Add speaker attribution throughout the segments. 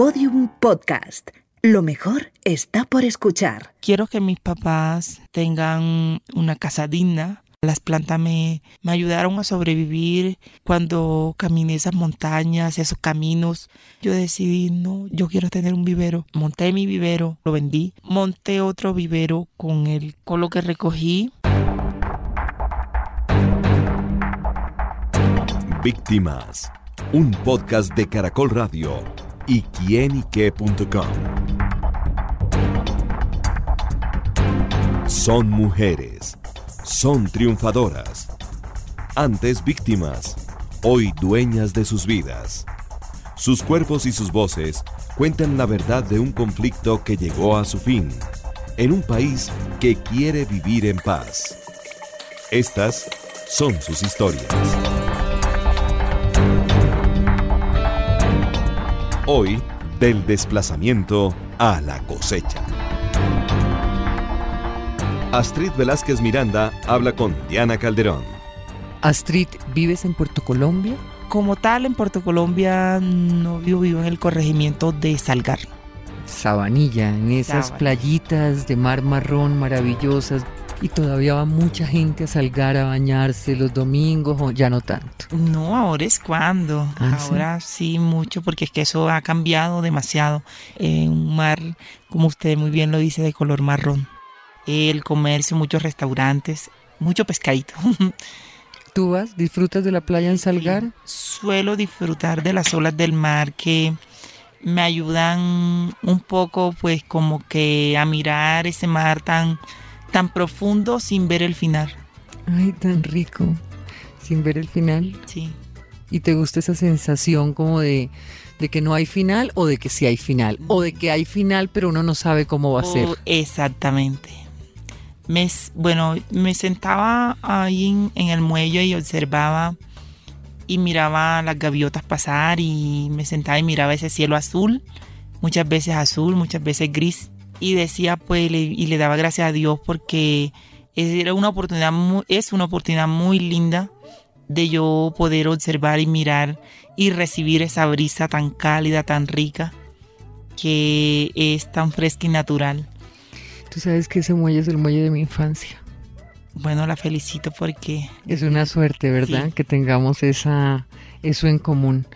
Speaker 1: Podium Podcast. Lo mejor está por escuchar.
Speaker 2: Quiero que mis papás tengan una casa digna. Las plantas me, me ayudaron a sobrevivir cuando caminé esas montañas, esos caminos. Yo decidí, no, yo quiero tener un vivero. Monté mi vivero, lo vendí. Monté otro vivero con, el, con lo que recogí.
Speaker 3: Víctimas, un podcast de Caracol Radio y. Son mujeres, son triunfadoras, antes víctimas, hoy dueñas de sus vidas. Sus cuerpos y sus voces cuentan la verdad de un conflicto que llegó a su fin, en un país que quiere vivir en paz. Estas son sus historias. Hoy, del desplazamiento a la cosecha. Astrid Velázquez Miranda habla con Diana Calderón.
Speaker 4: Astrid, ¿vives en Puerto Colombia?
Speaker 2: Como tal, en Puerto Colombia no vivo, vivo en el corregimiento de Salgar.
Speaker 4: Sabanilla, en esas
Speaker 2: Sabanilla.
Speaker 4: playitas de mar marrón maravillosas. Y todavía va mucha gente a salgar a bañarse los domingos o ya no tanto.
Speaker 2: No, ahora es cuando.
Speaker 4: Ah,
Speaker 2: ahora sí? mucho, porque es que eso ha cambiado demasiado. Eh, un mar, como usted muy bien lo dice, de color marrón. El comercio, muchos restaurantes, mucho pescadito.
Speaker 4: ¿Tú vas? ¿Disfrutas de la playa en Salgar?
Speaker 2: Suelo disfrutar de las olas del mar que me ayudan un poco, pues, como que a mirar ese mar tan, tan profundo sin ver el final.
Speaker 4: Ay, tan rico. Sin ver el final.
Speaker 2: Sí.
Speaker 4: ¿Y te gusta esa sensación como de, de que no hay final o de que sí hay final? O de que hay final pero uno no sabe cómo va a ser.
Speaker 2: Oh, exactamente. Me, bueno, me sentaba ahí en, en el muelle y observaba y miraba las gaviotas pasar y me sentaba y miraba ese cielo azul, muchas veces azul, muchas veces gris y decía pues le- y le daba gracias a Dios porque era una oportunidad mu- es una oportunidad muy linda de yo poder observar y mirar y recibir esa brisa tan cálida, tan rica que es tan fresca y natural.
Speaker 4: Tú sabes que ese muelle es el muelle de mi infancia.
Speaker 2: Bueno, la felicito porque
Speaker 4: Es una suerte, ¿verdad?
Speaker 2: Sí.
Speaker 4: Que tengamos esa, eso en común.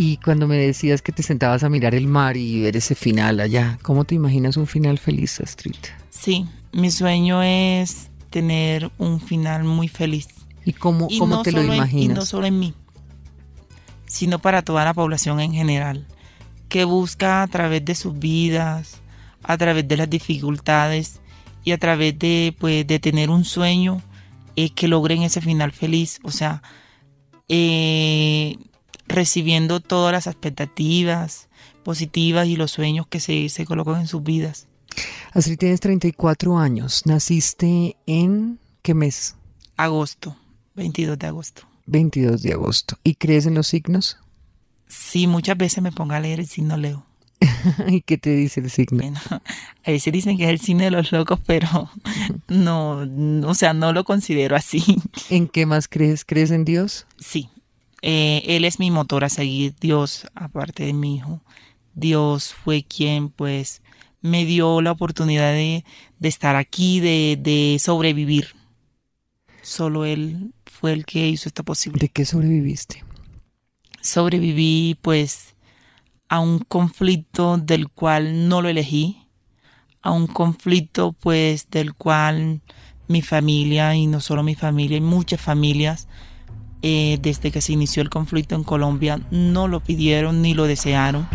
Speaker 4: Y cuando me decías que te sentabas a mirar el mar y ver ese final allá, ¿cómo te imaginas un final feliz, Astrid?
Speaker 2: sí, mi sueño es tener un final muy feliz.
Speaker 4: ¿Y cómo,
Speaker 2: Y
Speaker 4: cómo
Speaker 2: no
Speaker 4: te lo
Speaker 2: en- y no
Speaker 4: imaginas?
Speaker 2: solo en mí, sino para toda la población en general, que busca a través de sus vidas, a través de las dificultades y a través de, pues, de tener un sueño, eh, que logren ese final feliz. O sea, eh, recibiendo todas las expectativas positivas y los sueños que se, se colocan en sus vidas.
Speaker 4: Astrid, tienes 34 años. ¿Naciste en qué mes?
Speaker 2: Agosto, 22 de agosto.
Speaker 4: 22 de agosto. ¿Y crees en los signos?
Speaker 2: Sí, muchas veces me pongo a leer el signo Leo.
Speaker 4: ¿Y qué te dice el signo?
Speaker 2: Bueno, a veces dicen que es el cine de los locos, pero no, o sea, no lo considero así.
Speaker 4: ¿En qué más crees? ¿Crees en Dios?
Speaker 2: Sí, eh, él es mi motor a seguir, Dios, aparte de mi hijo. Dios fue quien, pues, me dio la oportunidad de, de estar aquí, de, de sobrevivir. Solo Él fue el que hizo esto posible.
Speaker 4: ¿De qué sobreviviste?
Speaker 2: sobreviví pues a un conflicto del cual no lo elegí, a un conflicto pues del cual mi familia y no solo mi familia y muchas familias eh, desde que se inició el conflicto en Colombia no lo pidieron ni lo desearon.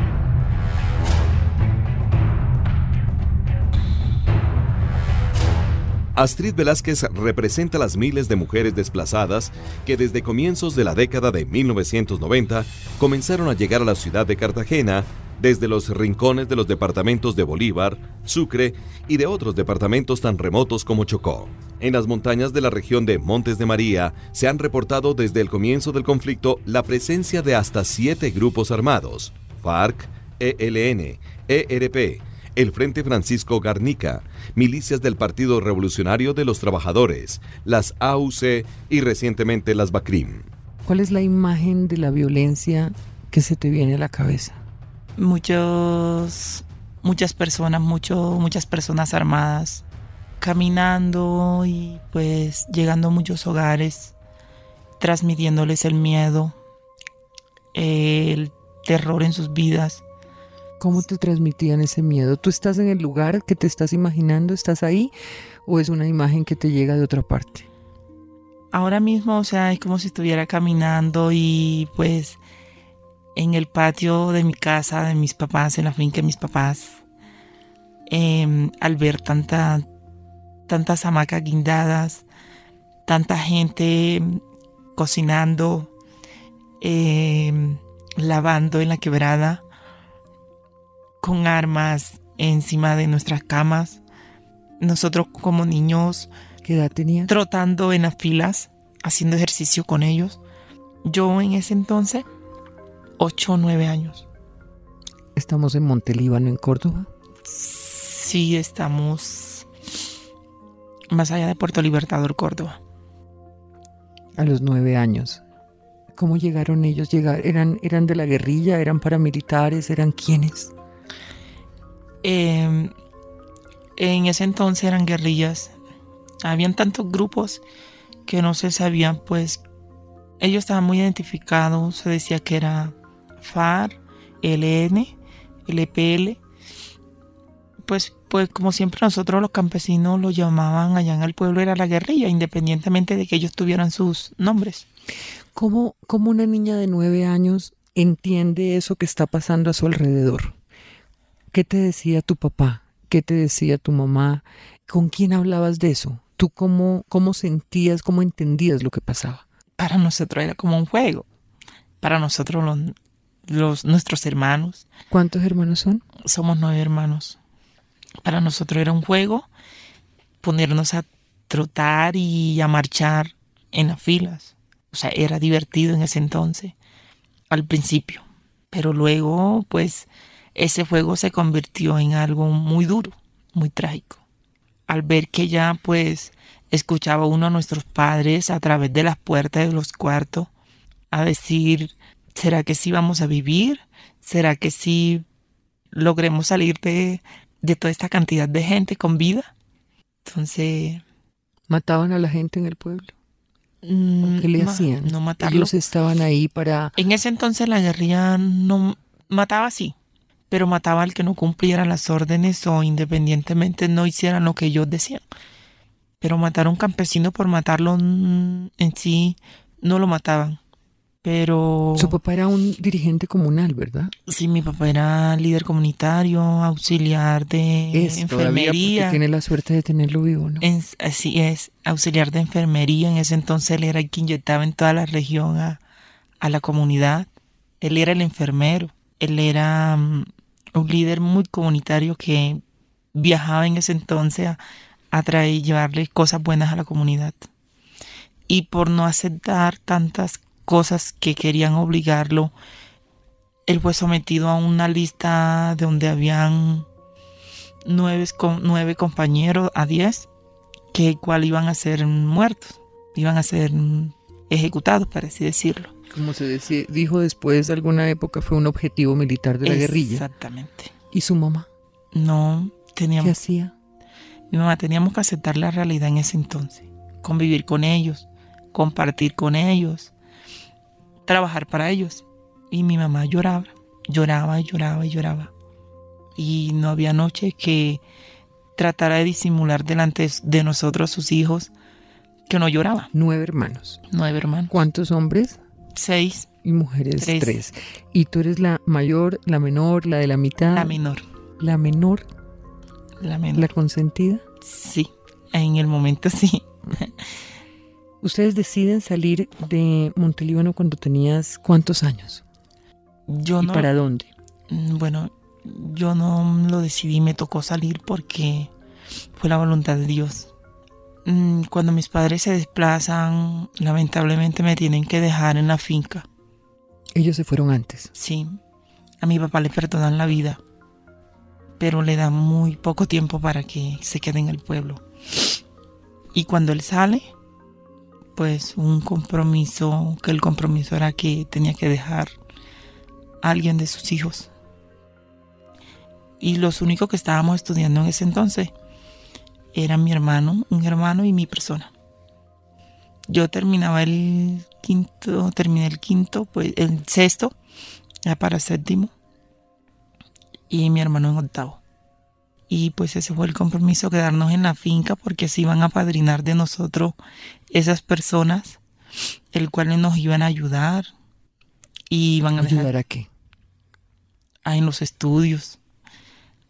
Speaker 3: Astrid Velázquez representa las miles de mujeres desplazadas que desde comienzos de la década de 1990 comenzaron a llegar a la ciudad de Cartagena desde los rincones de los departamentos de Bolívar, Sucre y de otros departamentos tan remotos como Chocó. En las montañas de la región de Montes de María se han reportado desde el comienzo del conflicto la presencia de hasta siete grupos armados, FARC, ELN, ERP, el Frente Francisco Garnica, milicias del Partido Revolucionario de los Trabajadores, las AUC y recientemente las BACRIM.
Speaker 4: ¿Cuál es la imagen de la violencia que se te viene a la cabeza?
Speaker 2: muchos, muchas personas, mucho, muchas personas armadas caminando y pues llegando a muchos hogares, transmitiéndoles el miedo, el terror en sus vidas.
Speaker 4: ¿Cómo te transmitían ese miedo? ¿Tú estás en el lugar que te estás imaginando? ¿Estás ahí? ¿O es una imagen que te llega de otra parte?
Speaker 2: Ahora mismo, o sea, es como si estuviera caminando y pues en el patio de mi casa, de mis papás, en la finca de mis papás, em, al ver tanta, tantas hamacas guindadas, tanta gente cocinando, em, lavando en la quebrada, con armas encima de nuestras camas. Nosotros como niños...
Speaker 4: ¿Qué edad tenía?
Speaker 2: Trotando en las filas, haciendo ejercicio con ellos. Yo en ese entonces, 8 o 9 años.
Speaker 4: ¿Estamos en Montelíbano, en Córdoba?
Speaker 2: Sí, estamos más allá de Puerto Libertador, Córdoba.
Speaker 4: A los nueve años. ¿Cómo llegaron ellos? ¿Eran, ¿Eran de la guerrilla? ¿Eran paramilitares? ¿Eran quiénes?
Speaker 2: Em, en ese entonces eran guerrillas. Habían tantos grupos que no se sabían, pues ellos estaban muy identificados. Se decía que era FAR, LN, LPL. Pues, pues como siempre nosotros los campesinos lo llamaban allá en el pueblo era la guerrilla, independientemente de que ellos tuvieran sus nombres.
Speaker 4: ¿Cómo, cómo una niña de nueve años entiende eso que está pasando a su alrededor? ¿Qué te decía tu papá? ¿Qué te decía tu mamá? ¿Con quién hablabas de eso? ¿Tú cómo, cómo sentías, cómo entendías lo que pasaba?
Speaker 2: Para nosotros era como un juego. Para nosotros los, los, nuestros hermanos.
Speaker 4: ¿Cuántos hermanos son?
Speaker 2: Somos nueve hermanos. Para nosotros era un juego ponernos a trotar y a marchar en las filas. O sea, era divertido en ese entonces, al principio. Pero luego, pues, ese juego se convirtió en algo muy duro, muy trágico. Al ver que ya, pues, escuchaba uno a nuestros padres a través de las puertas de los cuartos a decir ¿será que sí vamos a vivir? ¿Será que sí logremos salir de, toda esta cantidad de gente con vida? Entonces...
Speaker 4: ¿Mataban a la gente en el pueblo?
Speaker 2: Mm,
Speaker 4: ¿Qué le hacían?
Speaker 2: No matarlos.
Speaker 4: Ellos estaban ahí para...
Speaker 2: En ese entonces la guerrilla no mataba así, pero mataba al que no cumpliera las órdenes o independientemente no hicieran lo que ellos decían. Pero matar a un campesino por matarlo en sí no lo mataban pero...
Speaker 4: Su papá era un dirigente comunal, ¿verdad?
Speaker 2: Sí, mi papá era líder comunitario, auxiliar de
Speaker 4: es,
Speaker 2: enfermería.
Speaker 4: tiene la suerte de tenerlo vivo, ¿no?
Speaker 2: así es, auxiliar de enfermería. En ese entonces él era el que inyectaba en toda la región a, la comunidad. Él era el enfermero. Él era mm, un líder muy comunitario que viajaba en ese entonces a, a traer y llevarle cosas buenas a la comunidad. Y por no aceptar tantas cosas que querían obligarlo, él fue sometido a una lista de donde habían nueve, nueve compañeros a diez, que igual iban a ser muertos, iban a ser ejecutados, para así decirlo.
Speaker 4: Como se decía, dijo después de alguna época fue un objetivo militar de la guerrilla.
Speaker 2: Exactamente.
Speaker 4: ¿Y su mamá?
Speaker 2: No, teníamos...
Speaker 4: ¿Qué hacía?
Speaker 2: Mi mamá teníamos que aceptar la realidad en ese entonces, convivir con ellos, compartir con ellos, trabajar para ellos. Y mi mamá lloraba, lloraba y lloraba y lloraba. Y no había noche que tratara de disimular delante de nosotros, sus hijos, que no lloraba.
Speaker 4: Nueve hermanos.
Speaker 2: Nueve hermanos.
Speaker 4: ¿Cuántos hombres?
Speaker 2: Seis.
Speaker 4: Y mujeres tres. ¿Y tú eres la mayor, la menor, la de la mitad?
Speaker 2: La menor.
Speaker 4: ¿La menor?
Speaker 2: La menor.
Speaker 4: ¿La consentida?
Speaker 2: Sí, en el momento sí.
Speaker 4: Ustedes deciden salir de Montelíbano cuando tenías cuántos años?
Speaker 2: Yo
Speaker 4: ¿Y ¿Para dónde?
Speaker 2: Mm, bueno, yo no lo decidí, me tocó salir porque fue la voluntad de Dios. Mm, cuando mis padres se desplazan, lamentablemente me tienen que dejar en la finca.
Speaker 4: Ellos se fueron antes.
Speaker 2: Sí, a mi papá le perdonan la vida, pero le dan muy poco tiempo para que se quede en el pueblo. Y cuando él sale, pues un compromiso, que el compromiso era que tenía que dejar a alguien de sus hijos. y los únicos que estábamos estudiando en ese entonces eran mi hermano, un hermano y mi persona. Yo terminaba el quinto, terminé el quinto, pues el sexto, ya para séptimo, y mi hermano en octavo. Y pues ese fue el compromiso, quedarnos en la finca porque así iban a padrinar de nosotros esas personas, el cual nos iban a ayudar y iban a
Speaker 4: ¿Ayudar a qué?
Speaker 2: A en los estudios,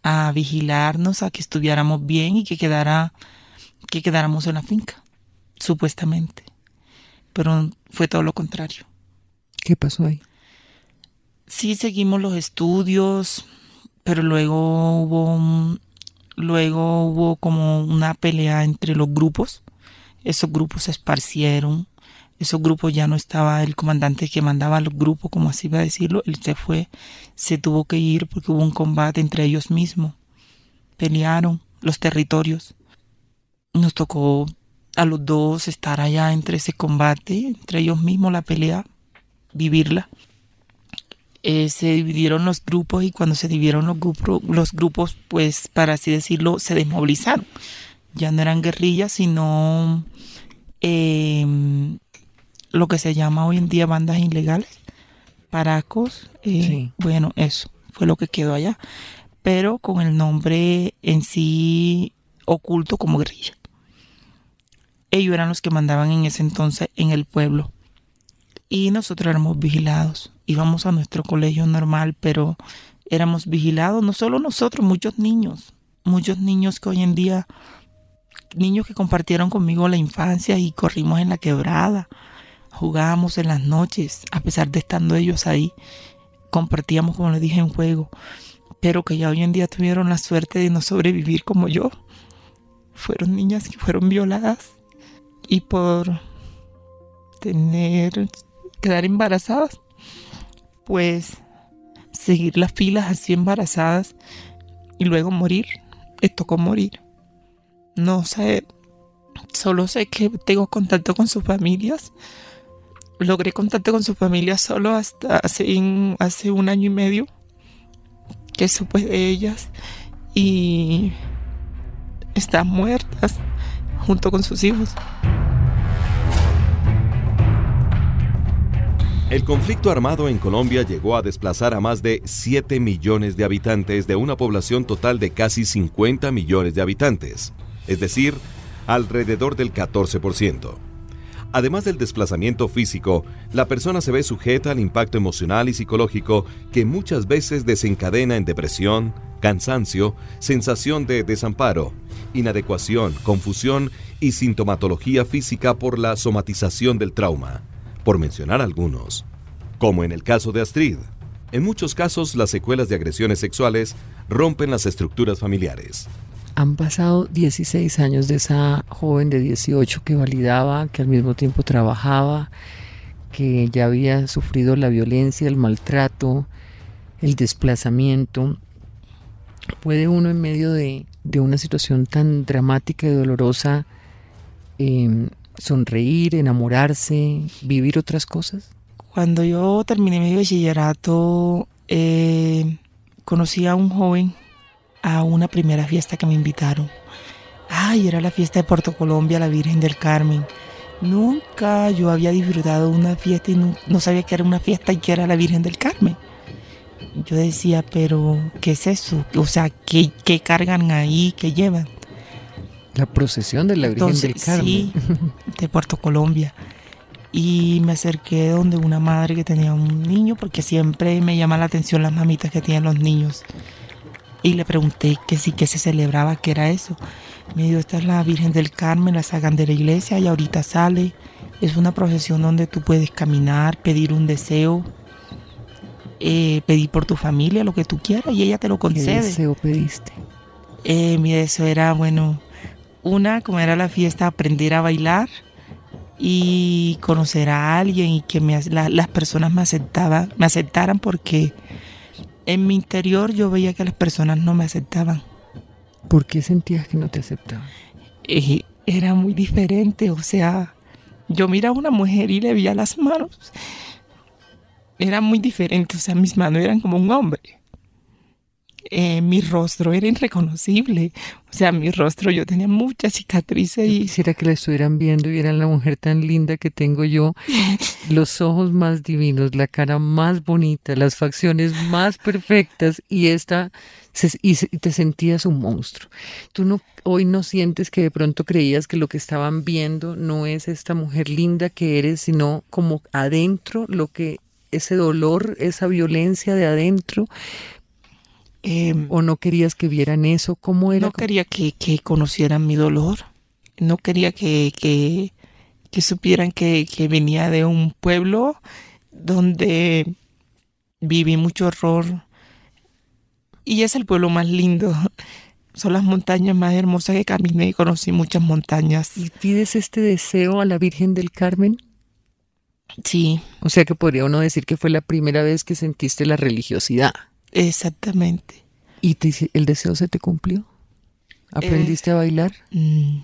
Speaker 2: a vigilarnos, a que estuviéramos bien y que quedara, que quedáramos en la finca, supuestamente. Pero fue todo lo contrario.
Speaker 4: ¿Qué pasó ahí?
Speaker 2: Sí seguimos los estudios, pero luego hubo luego hubo como una pelea entre los grupos. Esos grupos se esparcieron. Esos grupos ya no estaba el comandante que mandaba los grupos, como así iba a decirlo. Él se fue, se tuvo que ir porque hubo un combate entre ellos mismos. Pelearon los territorios. Nos tocó a los dos estar allá entre ese combate, entre ellos mismos la pelea, vivirla. Eh, se dividieron los grupos y cuando se dividieron los grupos, los grupos, pues para así decirlo, se desmovilizaron. Ya no eran guerrillas, sino em, lo que se llama hoy en día bandas ilegales, paracos. Eh, bueno, eso fue lo que quedó allá, pero con el nombre en sí oculto como guerrilla. Ellos eran los que mandaban en ese entonces en el pueblo y nosotros éramos vigilados íbamos a nuestro colegio normal, pero éramos vigilados, no solo nosotros, muchos niños, muchos niños que hoy en día, niños que compartieron conmigo la infancia y corrimos en la quebrada, jugábamos en las noches, a pesar de estando ellos ahí, compartíamos, como les dije, en juego, pero que ya hoy en día tuvieron la suerte de no sobrevivir como yo. Fueron niñas que fueron violadas y por tener, quedar embarazadas, pues seguir las filas así embarazadas y luego morir. Les tocó morir. No sé, solo sé que tengo contacto con sus familias. Logré contacto con sus familias solo hasta hace, hace un año y medio que supe de ellas y están muertas junto con sus hijos.
Speaker 3: El conflicto armado en Colombia llegó a desplazar a más de 7 millones de habitantes de una población total de casi 50 millones de habitantes, es decir, alrededor del 14%. Además del desplazamiento físico, la persona se ve sujeta al impacto emocional y psicológico que muchas veces desencadena en depresión, cansancio, sensación de desamparo, inadecuación, confusión y sintomatología física por la somatización del trauma por mencionar algunos. Como en el caso de Astrid, en muchos casos las secuelas de agresiones sexuales rompen las estructuras familiares.
Speaker 4: Han pasado 16 años de esa joven de 18 que validaba, que al mismo tiempo trabajaba, que ya había sufrido la violencia, el maltrato, el desplazamiento. ¿Puede uno en medio de, una situación tan dramática y dolorosa em, sonreír, enamorarse, vivir otras cosas?
Speaker 2: Cuando yo terminé mi bachillerato, eh, conocí a un joven a una primera fiesta que me invitaron. Ay, era la fiesta de Puerto Colombia, la Virgen del Carmen. Nunca yo había disfrutado una fiesta y no, sabía que era una fiesta y que era la Virgen del Carmen. Yo decía, pero ¿qué es eso? O sea, ¿qué, qué cargan ahí? ¿Qué llevan?
Speaker 4: La procesión de la Virgen del Carmen.
Speaker 2: Sí, de Puerto Colombia. Y me acerqué donde una madre que tenía un niño, porque siempre me llama la atención las mamitas que tienen los niños. Y le pregunté que sí, que se celebraba, que era eso. Me dijo, esta es la Virgen del Carmen, la sacan de la iglesia y ahorita sale. Es una procesión donde tú puedes caminar, pedir un deseo, eh, pedir por tu familia, lo que tú quieras, y ella te lo concede.
Speaker 4: ¿Qué deseo pediste?
Speaker 2: Eh, mi deseo era, bueno, una, como era la fiesta, aprender a bailar y conocer a alguien y que las personas me aceptaban, me aceptaran porque en mi interior yo veía que las personas no me aceptaban.
Speaker 4: ¿Por qué sentías que no te aceptaban?
Speaker 2: Y era muy diferente, o sea, yo miraba a una mujer y le veía las manos. Era muy diferente, o sea, mis manos eran como un hombre. Eh, mi rostro era irreconocible. O sea, mi rostro, yo tenía muchas cicatrices y...
Speaker 4: Quisiera que la estuvieran viendo y vieran la mujer tan linda que tengo yo, los ojos más divinos, la cara más bonita, las facciones más perfectas y esta, y te sentías un monstruo. Tú no, hoy no sientes que de pronto creías que lo que estaban viendo no es esta mujer linda que eres, sino como adentro lo que ese dolor, esa violencia de adentro, Em, ¿O no querías que vieran eso? ¿Cómo era?
Speaker 2: No quería que, conocieran mi dolor. No quería que, que, supieran que, venía de un pueblo donde viví mucho horror. Y es el pueblo más lindo. Son las montañas más hermosas que caminé y conocí muchas montañas.
Speaker 4: ¿Y pides este deseo a la Virgen del Carmen?
Speaker 2: Sí.
Speaker 4: O sea que podría uno decir que fue la primera vez que sentiste la religiosidad.
Speaker 2: Exactamente.
Speaker 4: ¿Y el deseo se te cumplió? ¿Aprendiste a bailar?
Speaker 2: Mm,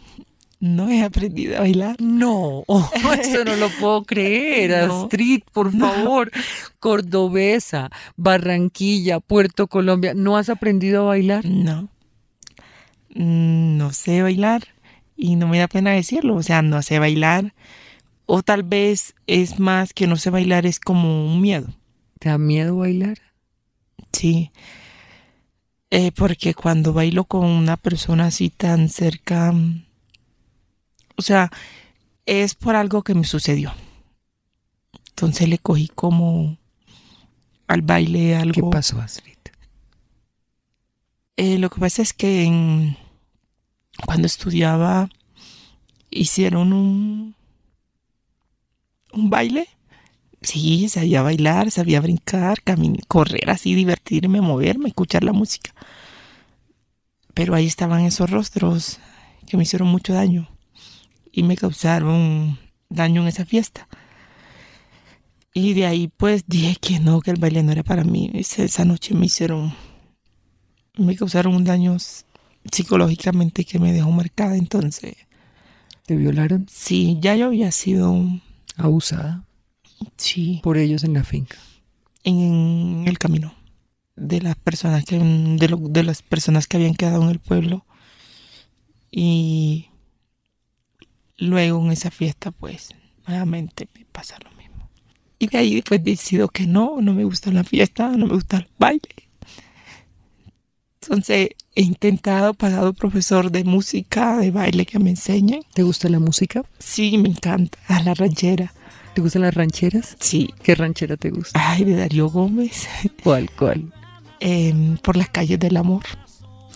Speaker 2: no he aprendido a bailar.
Speaker 4: No, oh, eso no lo puedo creer. Astrid, por favor. Cordobesa, Barranquilla, Puerto Colombia. ¿No has aprendido a bailar?
Speaker 2: No. Mm, no sé bailar y no me da pena decirlo. O sea, no sé bailar. O tal vez es más que no sé bailar, es como un miedo.
Speaker 4: ¿Te da miedo bailar?
Speaker 2: Sí, eh, porque cuando bailo con una persona así tan cerca, o sea, es por algo que me sucedió. Entonces le cogí como al baile algo.
Speaker 4: ¿Qué pasó, Astrid?
Speaker 2: Eh, lo que pasa es que cuando estudiaba hicieron un, un baile Sí, sabía bailar, sabía brincar, caminar, correr así, divertirme, moverme, escuchar la música. Pero ahí estaban esos rostros que me hicieron mucho daño y me causaron daño en esa fiesta. Y de ahí pues dije que no, que el baile no era para mí. Esa noche me hicieron, me causaron un daño psicológicamente que me dejó marcada. Entonces...
Speaker 4: ¿Te violaron?
Speaker 2: Sí, ya yo había sido...
Speaker 4: Abusada.
Speaker 2: Sí.
Speaker 4: Por ellos en la finca.
Speaker 2: En el camino. De las personas que, de, de las personas que habían quedado en el pueblo. Y luego en esa fiesta, pues, nuevamente me pasa lo mismo. Y de ahí después decido que no, no me gusta la fiesta, no me gusta el baile. Entonces he intentado, pagado profesor de música, de baile que me enseñe.
Speaker 4: ¿Te gusta la música?
Speaker 2: Sí, me encanta, a la ranchera.
Speaker 4: ¿Te gustan las rancheras?
Speaker 2: Sí.
Speaker 4: ¿Qué ranchera te gusta?
Speaker 2: Ay, de Darío Gómez.
Speaker 4: ¿Cuál, cuál?
Speaker 2: Em, por las calles del amor.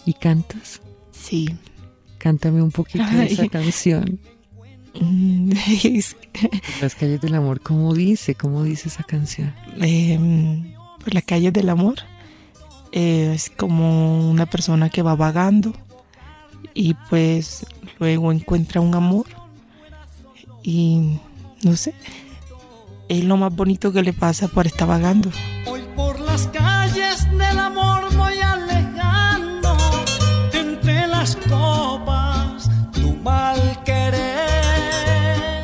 Speaker 4: ¿Y cantas?
Speaker 2: Sí.
Speaker 4: Cántame un poquito de esa canción.
Speaker 2: Mm,
Speaker 4: las calles del amor, ¿cómo dice? ¿Cómo dice esa canción?
Speaker 2: Em, por las calles del amor. Eh, es como una persona que va vagando y pues luego encuentra un amor y no sé, es lo más bonito que le pasa por estar vagando.
Speaker 5: Hoy por las calles del amor voy alejando entre las copas tu mal querer.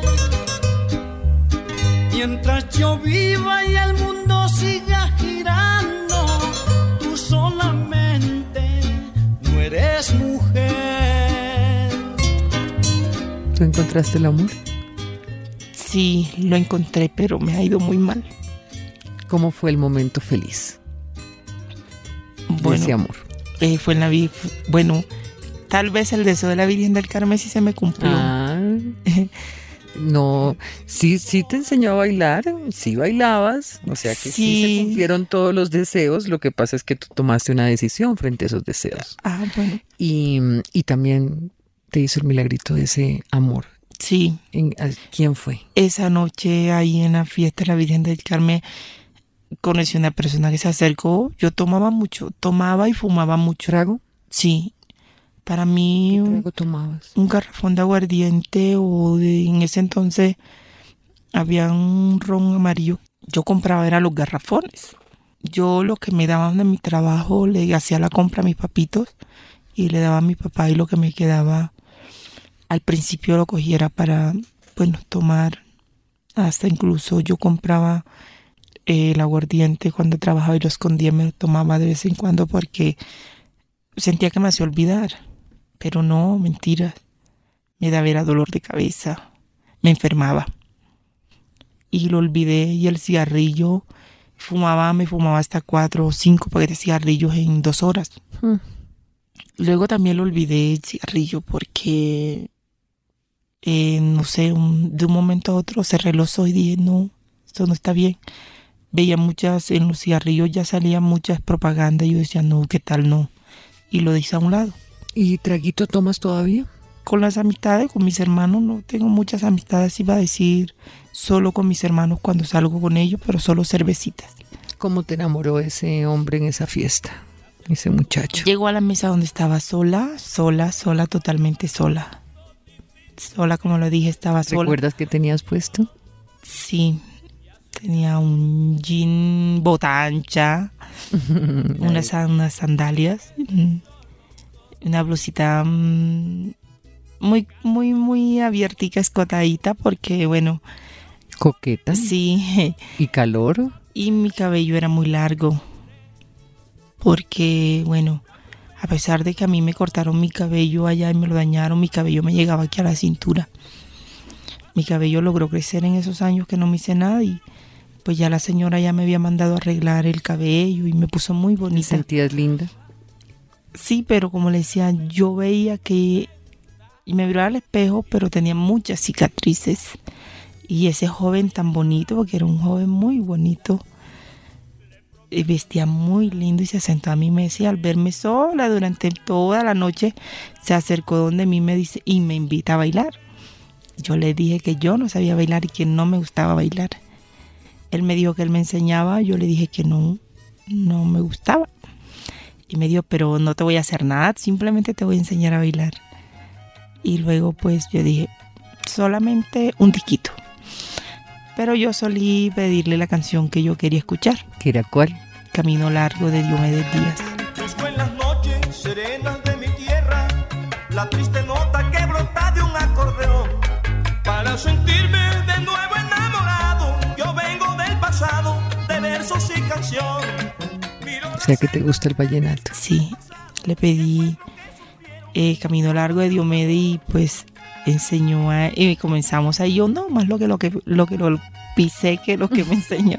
Speaker 5: Mientras yo viva y el mundo siga girando, tú solamente no eres mujer.
Speaker 4: ¿Tú encontraste el amor?
Speaker 2: Sí, lo encontré, pero me ha ido muy mal.
Speaker 4: ¿Cómo fue el momento feliz? Bueno, ese amor.
Speaker 2: Eh, fue en la bueno, tal vez el deseo de la Virgen del Carmen sí se me cumplió.
Speaker 4: Ah, no, sí, sí te enseñó a bailar, sí bailabas, o sea que sí. se cumplieron todos los deseos, lo que pasa es que tú tomaste una decisión frente a esos deseos.
Speaker 2: Ah, bueno.
Speaker 4: Y, y también te hizo el milagrito de ese amor
Speaker 2: Sí.
Speaker 4: ¿Quién fue?
Speaker 2: Esa noche ahí en la fiesta de la Virgen del Carmen conocí una persona que se acercó. Yo tomaba mucho, tomaba y fumaba mucho.
Speaker 4: ¿Trago?
Speaker 2: Sí. Para mí...
Speaker 4: ¿Qué trago tomabas?
Speaker 2: Un garrafón de aguardiente o de, en ese entonces había un ron amarillo. Yo compraba era los garrafones. Yo lo que me daban de mi trabajo le hacía la compra a mis papitos y le daba a mi papá y lo que me quedaba al principio lo cogiera para, bueno, tomar. Hasta incluso yo compraba eh, el aguardiente cuando trabajaba y lo escondía, me lo tomaba de vez en cuando porque sentía que me hacía olvidar. Pero no, mentira. Me daba era dolor de cabeza. Me enfermaba. Y lo olvidé. Y el cigarrillo, fumaba, me fumaba hasta cuatro o cinco paquetes de cigarrillos en dos horas.
Speaker 4: Mm.
Speaker 2: Luego también lo olvidé el cigarrillo porque, eh, no sé, un- de un momento a otro cerré los ojos y dije, no, esto no está bien. Veía muchas, en los cigarrillos ya salían muchas propagandas y yo decía, no, ¿qué tal no? Y lo dije a un lado.
Speaker 4: ¿Y traguito tomas todavía?
Speaker 2: Con las amistades, con mis hermanos, no tengo muchas amistades, iba a decir, solo con mis hermanos cuando salgo con ellos, pero solo cervecitas.
Speaker 4: ¿Cómo te enamoró ese hombre en esa fiesta? Ese muchacho.
Speaker 2: Llego a la mesa donde estaba sola, sola, sola, totalmente sola. Sola, como lo dije, estaba sola.
Speaker 4: ¿Recuerdas qué tenías puesto?
Speaker 2: Sí, tenía un jean botancha, unas, unas sandalias, mm, una blusita mm, muy, muy, muy abiertica, escotadita, porque bueno,
Speaker 4: Coqueta.
Speaker 2: sí,
Speaker 4: ¿Y calor?
Speaker 2: y mi cabello era muy largo, porque bueno, a pesar de que a mí me cortaron mi cabello allá y me lo dañaron, mi cabello me llegaba aquí a la cintura. Mi cabello logró crecer en esos años que no me hice nada y pues ya la señora ya me había mandado a arreglar el cabello y me puso muy
Speaker 4: ¿Te
Speaker 2: bonita.
Speaker 4: sentías linda?
Speaker 2: Sí, pero como le decía, yo veía que y me miraba al espejo, pero tenía muchas cicatrices. Y ese joven tan bonito, porque era un joven muy bonito, vestía muy lindo y se sentó a mi mesa y al verme sola durante toda la noche, se acercó donde mí me dice y me invita a bailar. Yo le dije que yo no sabía bailar y que no me gustaba bailar. Él me dijo que él me enseñaba, yo le dije que no, no me gustaba. Y me dijo, pero no te voy a hacer nada, simplemente te voy a enseñar a bailar. Y luego pues yo dije, solamente un tiquito. Pero yo solí pedirle la canción que yo quería escuchar,
Speaker 4: ¿Qué era cuál?
Speaker 2: Camino Largo de Diomedes Díaz.
Speaker 5: Busco en las noches serenas de mi tierra la triste nota que brota de un acordeón. Para sentirme de nuevo enamorado, yo vengo del pasado de versos y canción. Miro
Speaker 4: O sea que te gusta el vallenato.
Speaker 2: Sí, le pedí eh, Camino Largo de Diomedes y pues enseñó a, y comenzamos ahí yo no más lo que lo que lo que lo pisé que lo que me enseñó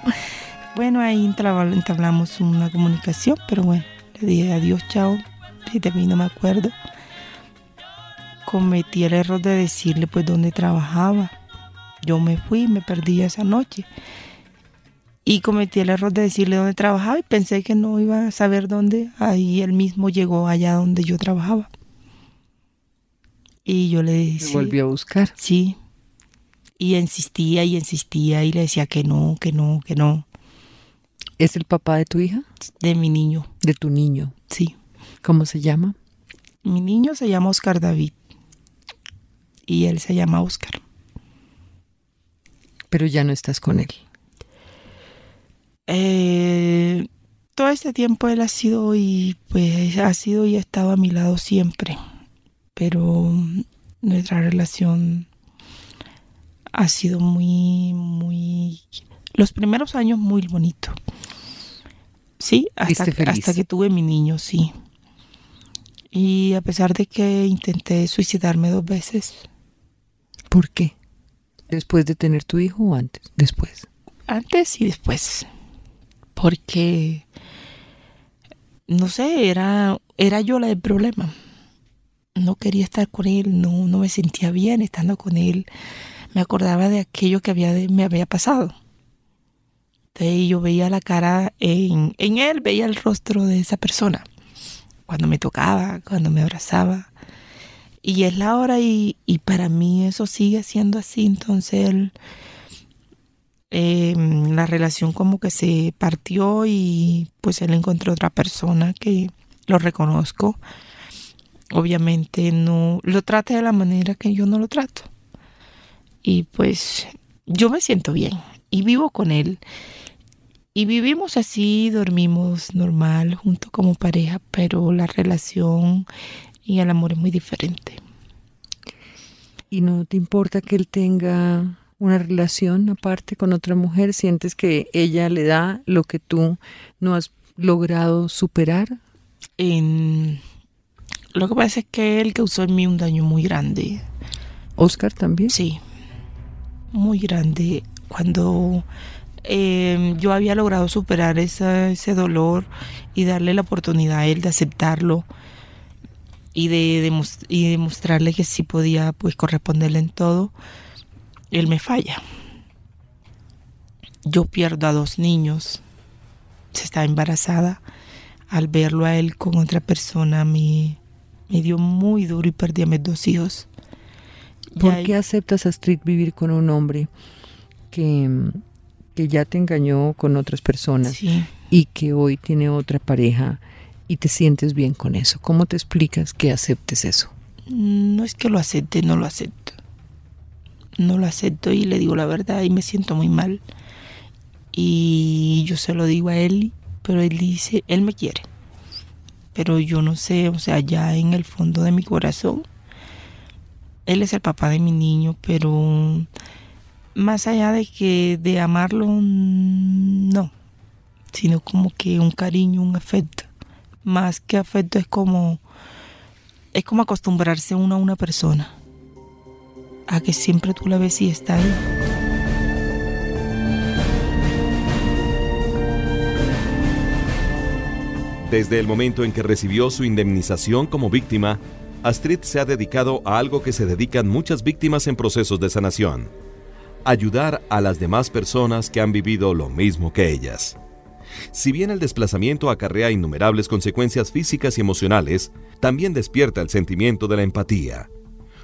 Speaker 2: bueno ahí entablamos una comunicación pero bueno le dije adiós chao y de mí no me acuerdo cometí el error de decirle pues dónde trabajaba yo me fui me perdí esa noche y cometí el error de decirle dónde trabajaba y pensé que no iba a saber dónde. Ahí él mismo llegó allá donde yo trabajaba. Y yo le decía,
Speaker 4: volvió a buscar.
Speaker 2: sí. Y insistía y insistía y le decía que no, que no, que no.
Speaker 4: ¿Es el papá de tu hija?
Speaker 2: De mi niño,
Speaker 4: De tu niño.
Speaker 2: sí.
Speaker 4: ¿Cómo se llama?
Speaker 2: Mi niño se llama Oscar David. Y él se llama Oscar.
Speaker 4: Pero ya no estás con él.
Speaker 2: Eh, todo este tiempo él ha sido y pues ha sido y ha estado a mi lado siempre. Pero mm, nuestra relación ha sido muy, muy... Los primeros años muy bonito. Sí, hasta, hasta que tuve mi niño, sí. Y a pesar de que intenté suicidarme dos veces,
Speaker 4: ¿Por qué? ¿Después de tener tu hijo o antes? Después.
Speaker 2: antes y después. Porque, no sé, era, era yo la del problema. No quería estar con él, no, no me sentía bien estando con él. Me acordaba de aquello que había me había pasado. Entonces yo veía la cara en, en él, veía el rostro de esa persona. Cuando me tocaba, cuando me abrazaba. Y es la hora y, y para mí eso sigue siendo así. Entonces él, eh, la relación como que se partió y pues él encontró otra persona que lo reconozco. Obviamente no lo trate de la manera que yo no lo trato. Y pues yo me siento bien y vivo con él. Y vivimos así, dormimos normal junto como pareja, pero la relación y el amor es muy diferente.
Speaker 4: ¿Y no te importa que él tenga una relación aparte con otra mujer? ¿Sientes que ella le da lo que tú no has logrado superar?
Speaker 2: En... Lo que pasa es que él causó en mí un daño muy grande.
Speaker 4: ¿Oscar también?
Speaker 2: Sí, muy grande. Cuando eh, yo había logrado superar esa, ese dolor y darle la oportunidad a él de aceptarlo y de, y demostrarle que sí podía pues corresponderle en todo, él me falla. Yo pierdo a dos niños. Se está embarazada. Al verlo a él con otra persona me, me dio muy duro y perdí a mis dos hijos.
Speaker 4: ¿Por qué aceptas, Astrid, vivir con un hombre que, que ya te engañó con otras personas
Speaker 2: Sí.
Speaker 4: y que hoy tiene otra pareja y te sientes bien con eso? ¿Cómo te explicas que aceptes eso?
Speaker 2: No es que lo acepte, no lo acepto. No lo acepto y le digo la verdad y me siento muy mal. Y yo se lo digo a él, pero él dice, él me quiere. Pero yo no sé, o sea, ya en el fondo de mi corazón, él es el papá de mi niño, pero más allá de que de amarlo, no, sino como que un cariño, un afecto. Más que afecto es como es como acostumbrarse uno a una persona. A que siempre tú la ves y está ahí.
Speaker 3: Desde el momento en que recibió su indemnización como víctima, Astrid se ha dedicado a algo que se dedican muchas víctimas en procesos de sanación. Ayudar a las demás personas que han vivido lo mismo que ellas. Si bien el desplazamiento acarrea innumerables consecuencias físicas y emocionales, también despierta el sentimiento de la empatía.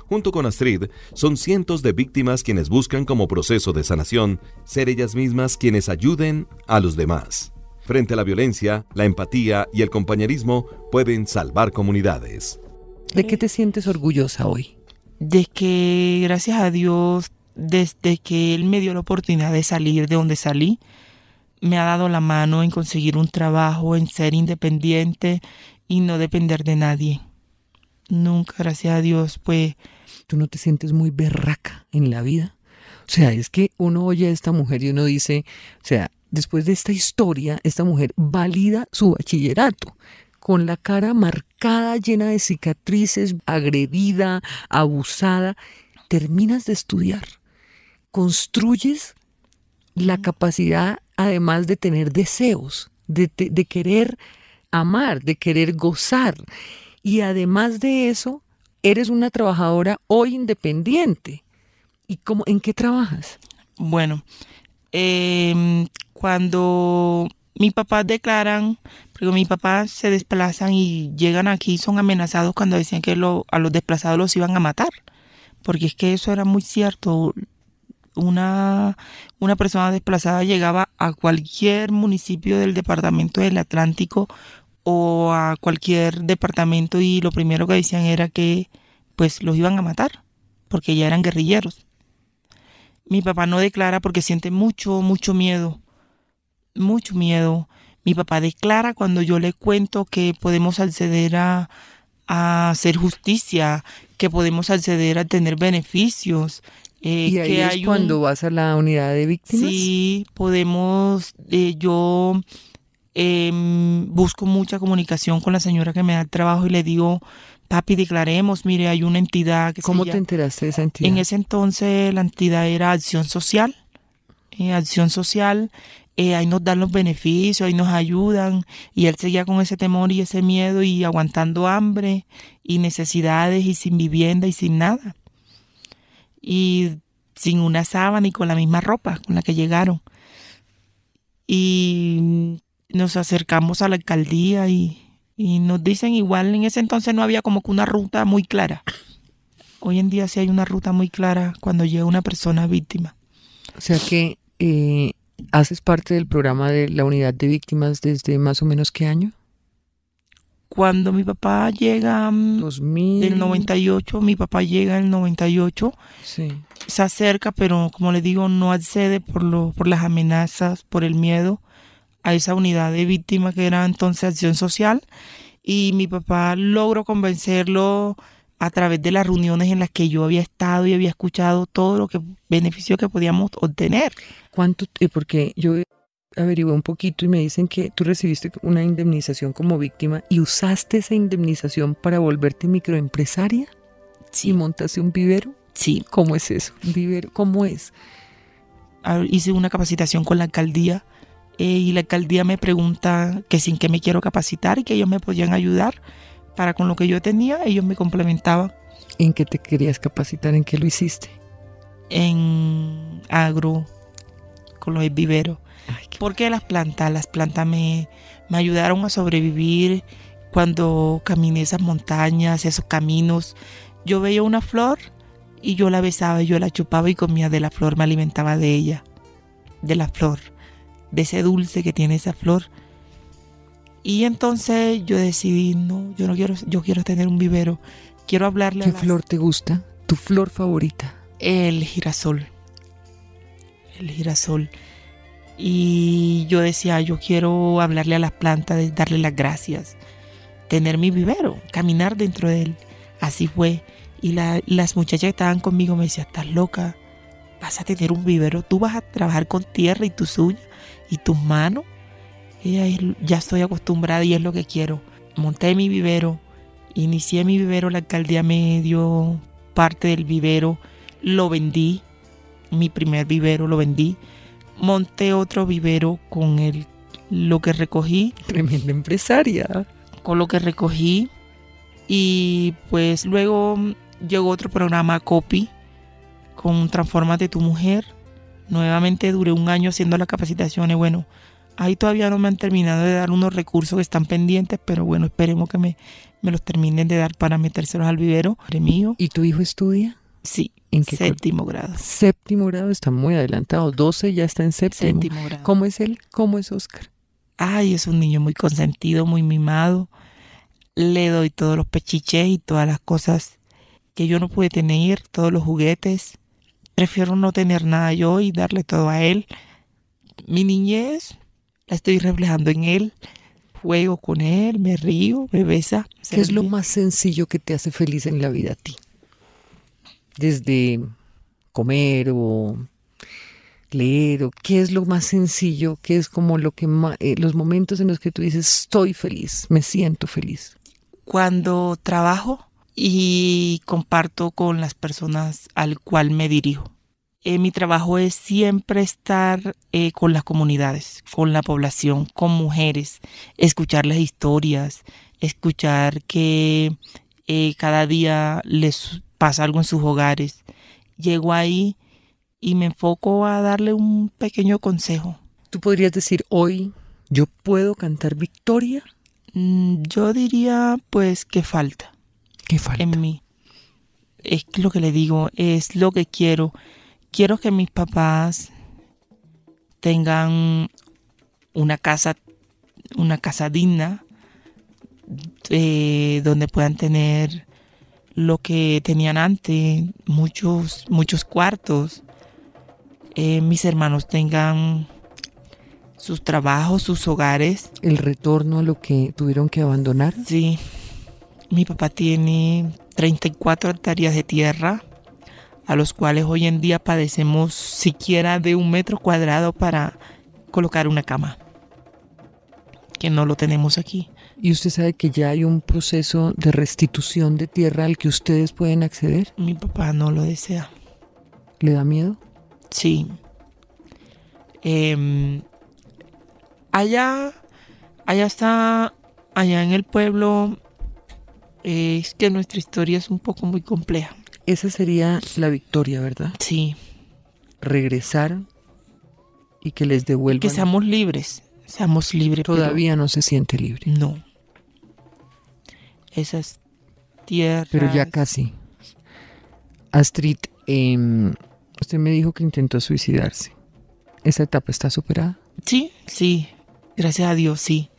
Speaker 3: Junto con Astrid, son cientos de víctimas quienes buscan como proceso de sanación ser ellas mismas quienes ayuden a los demás. Frente a la violencia, la empatía y el compañerismo pueden salvar comunidades.
Speaker 4: ¿De qué te sientes orgullosa hoy?
Speaker 2: De que, gracias a Dios, desde que Él me dio la oportunidad de salir de donde salí, me ha dado la mano en conseguir un trabajo, en ser independiente y no depender de nadie. Nunca, gracias a Dios, pues
Speaker 4: ¿Tú no te sientes muy berraca en la vida? O sea, es que uno oye a esta mujer y uno dice, o sea, después de esta historia, esta mujer valida su bachillerato con la cara marcada, llena de cicatrices, agredida, abusada, terminas de estudiar, construyes la capacidad, además de tener deseos, de, de- de querer amar, de querer gozar. Y además de eso, eres una trabajadora hoy independiente. ¿Y cómo, en qué trabajas?
Speaker 2: Bueno, em, cuando mis papás declaran, porque mis papás se desplazan y llegan aquí, son amenazados cuando decían que a los desplazados los iban a matar, porque es que eso era muy cierto. Una, una persona desplazada llegaba a cualquier municipio del departamento del Atlántico o a cualquier departamento y lo primero que decían era que pues los iban a matar, porque ya eran guerrilleros. Mi papá no declara porque siente mucho, mucho miedo. Mucho miedo. Mi papá declara cuando yo le cuento que podemos acceder a, a hacer justicia, que podemos acceder a tener beneficios. eh,
Speaker 4: y ahí
Speaker 2: que
Speaker 4: es
Speaker 2: hay un-
Speaker 4: cuando vas a la unidad de víctimas.
Speaker 2: Sí, podemos, eh, yo em, busco mucha comunicación con la señora que me da el trabajo y le digo, papi, declaremos, mire, hay una entidad que se
Speaker 4: ¿Cómo te enteraste de esa entidad?
Speaker 2: en ese entonces la entidad era Acción Social. Eh, Acción Social, eh, ahí nos dan los beneficios, ahí nos ayudan. Y él seguía con ese temor y ese miedo y aguantando hambre y necesidades y sin vivienda y sin nada. Y sin una sábana y con la misma ropa con la que llegaron. Y nos acercamos a la alcaldía y, y nos dicen igual, en ese entonces no había como que una ruta muy clara. Hoy en día sí hay una ruta muy clara cuando llega una persona víctima.
Speaker 4: O sea que eh, haces parte del programa de la unidad de víctimas desde más o menos qué año?
Speaker 2: Cuando mi papá llega mm,
Speaker 4: 2000.
Speaker 2: del 98, mi papá llega en el 98,
Speaker 4: Sí.
Speaker 2: se acerca, pero como le digo, no accede por, lo, por las amenazas, por el miedo a esa unidad de víctimas que era entonces acción social. Y mi papá logró convencerlo a través de las reuniones en las que yo había estado y había escuchado todo lo que beneficio que podíamos obtener.
Speaker 4: ¿Cuánto? eh, porque yo averigué un poquito y me dicen que tú recibiste una indemnización como víctima y usaste esa indemnización para volverte microempresaria y
Speaker 2: Sí,
Speaker 4: montaste un vivero.
Speaker 2: sí.
Speaker 4: ¿Cómo es eso? Un vivero, ¿cómo es?
Speaker 2: Hice una capacitación con la alcaldía eh, y la alcaldía me pregunta que sin qué me quiero capacitar y que ellos me podían ayudar para con lo que yo tenía, ellos me complementaban
Speaker 4: ¿En qué te querías capacitar? ¿En qué lo hiciste?
Speaker 2: en agro con los viveros.
Speaker 4: Ay,
Speaker 2: Porque las plantas, las plantas me, me ayudaron a sobrevivir cuando caminé esas montañas, esos caminos. Yo veía una flor y yo la besaba, yo la chupaba y comía de la flor, me alimentaba de ella, de la flor, de ese dulce que tiene esa flor. Y entonces yo decidí, no, yo no quiero, yo quiero tener un vivero, quiero hablarle
Speaker 4: ¿Qué
Speaker 2: a las-
Speaker 4: flor te gusta? ¿Tu flor favorita?
Speaker 2: el girasol. El girasol. Y yo decía, yo quiero hablarle a las plantas, darle las gracias, tener mi vivero, caminar dentro de él. Así fue. Y la- las muchachas que estaban conmigo me decían, estás loca, vas a tener un vivero, tú vas a trabajar con tierra y tus uñas y tus manos. Ya, es- ya estoy acostumbrada y es lo que quiero. Monté mi vivero, inicié mi vivero, la alcaldía me dio parte del vivero, lo vendí, mi primer vivero lo vendí, monté otro vivero con el, lo que recogí,
Speaker 4: Tremenda empresaria.
Speaker 2: con lo que recogí y pues luego llegó otro programa Copy con Transformate tu mujer. Nuevamente duré un año haciendo las capacitaciones. Bueno, ahí todavía no me han terminado de dar unos recursos que están pendientes, pero bueno, esperemos que me, me los terminen de dar para metérselos al vivero. Mío,
Speaker 4: ¿Y tu hijo estudia?
Speaker 2: sí,
Speaker 4: ¿En qué
Speaker 2: séptimo grado.
Speaker 4: Séptimo grado, está muy adelantado. 12 ya está en séptimo.
Speaker 2: Séptimo grado.
Speaker 4: ¿Cómo es él? ¿Cómo es Oscar?
Speaker 2: Ay, es un niño muy consentido, muy mimado. Le doy todos los pechiches y todas las cosas que yo no pude tener, todos los juguetes. Prefiero no tener nada yo y darle todo a él. Mi niñez la estoy reflejando en él. Juego con él, me río, me besa.
Speaker 4: ¿Qué es lo más sencillo que te hace feliz en la vida a ti? Desde comer o leer o qué es lo más sencillo, qué es como lo que ma- eh, los momentos en los que tú dices estoy feliz, me siento feliz.
Speaker 2: Cuando trabajo y comparto con las personas al cual me dirijo. Eh, mi trabajo es siempre estar eh, con las comunidades, con la población, con mujeres, escuchar las historias, escuchar que eh, cada día les pasa algo en sus hogares. Llego ahí y me enfoco a darle un pequeño consejo.
Speaker 4: Tú podrías decir hoy yo puedo cantar victoria,
Speaker 2: Mm, Yo diría pues que falta.
Speaker 4: ¿qué falta?
Speaker 2: en mí. Es lo que le digo, es lo que quiero. Quiero que mis papás tengan una casa, una casa digna, eh, donde puedan tener lo que tenían antes, muchos, muchos cuartos. Eh, mis hermanos tengan sus trabajos, sus hogares.
Speaker 4: El retorno a lo que tuvieron que abandonar.
Speaker 2: Sí, mi papá tiene 34 hectáreas de tierra, a los cuales hoy en día padecemos siquiera de un metro cuadrado para colocar una cama, que no lo tenemos aquí.
Speaker 4: Y usted sabe que ya hay un proceso de restitución de tierra al que ustedes pueden acceder.
Speaker 2: Mi papá no lo desea.
Speaker 4: ¿Le da miedo?
Speaker 2: Sí. Em, allá, allá está, allá en el pueblo, eh, es que nuestra historia es un poco muy compleja.
Speaker 4: Esa sería la victoria, ¿verdad?
Speaker 2: Sí,
Speaker 4: Regresar y que les devuelvan.
Speaker 2: que seamos libres, seamos libres.
Speaker 4: Todavía no se siente libre,
Speaker 2: no. Esas tierras.
Speaker 4: pero ya casi. Astrid, em, usted me dijo que intentó suicidarse. ¿Esa etapa está superada?
Speaker 2: Sí, sí, gracias a Dios, sí.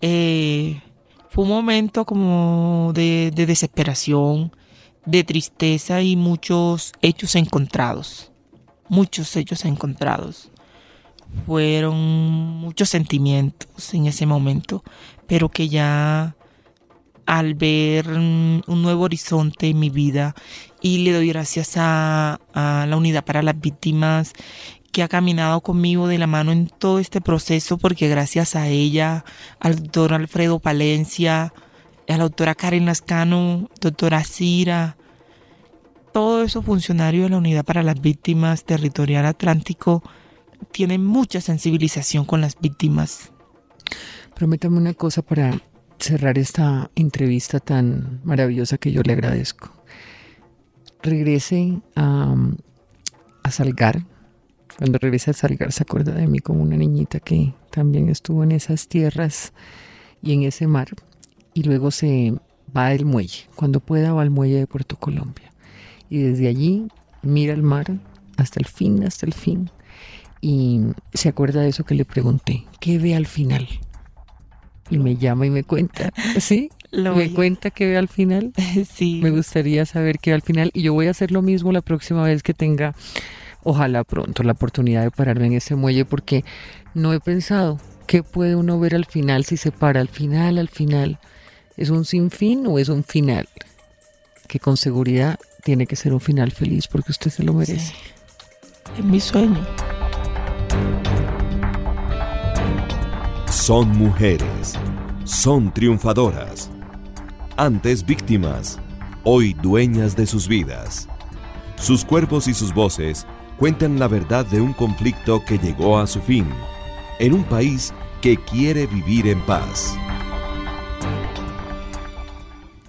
Speaker 2: Eh, fue un momento como de, de desesperación, de tristeza y muchos hechos encontrados. Muchos hechos encontrados. Fueron muchos sentimientos en ese momento, pero que ya al ver mm, un nuevo horizonte en mi vida y le doy gracias a, la Unidad para las Víctimas que ha caminado conmigo de la mano en todo este proceso porque gracias a ella, al doctor Alfredo Palencia, a la doctora Karen Lascano, doctora Cira, todos esos funcionarios de la Unidad para las Víctimas Territorial Atlántico tienen mucha sensibilización con las víctimas.
Speaker 4: Prométame una cosa para cerrar esta entrevista tan maravillosa que yo le agradezco. Regrese a, a Salgar. Cuando regrese a Salgar se acuerda de mí como una niñita que también estuvo en esas tierras y en ese mar. Y luego se va al muelle. Cuando pueda va al muelle de Puerto Colombia. Y desde allí mira el mar hasta el fin, hasta el fin. Y se acuerda de eso que le pregunté. ¿Qué ve al final? y me llama y me cuenta, ¿sí?
Speaker 2: Lo
Speaker 4: me
Speaker 2: voy
Speaker 4: cuenta que ve al final.
Speaker 2: Sí.
Speaker 4: Me gustaría saber qué ve al final y yo voy a hacer lo mismo la próxima vez que tenga, ojalá pronto, la oportunidad de pararme en ese muelle porque no he pensado qué puede uno ver al final si se para al final, al final. ¿Es un sinfín o es un final? Que con seguridad tiene que ser un final feliz porque usted se lo merece.
Speaker 2: Es mi sueño.
Speaker 3: Son mujeres. Son triunfadoras. Antes víctimas, hoy dueñas de sus vidas. Sus cuerpos y sus voces cuentan la verdad de un conflicto que llegó a su fin, en un país que quiere vivir en paz.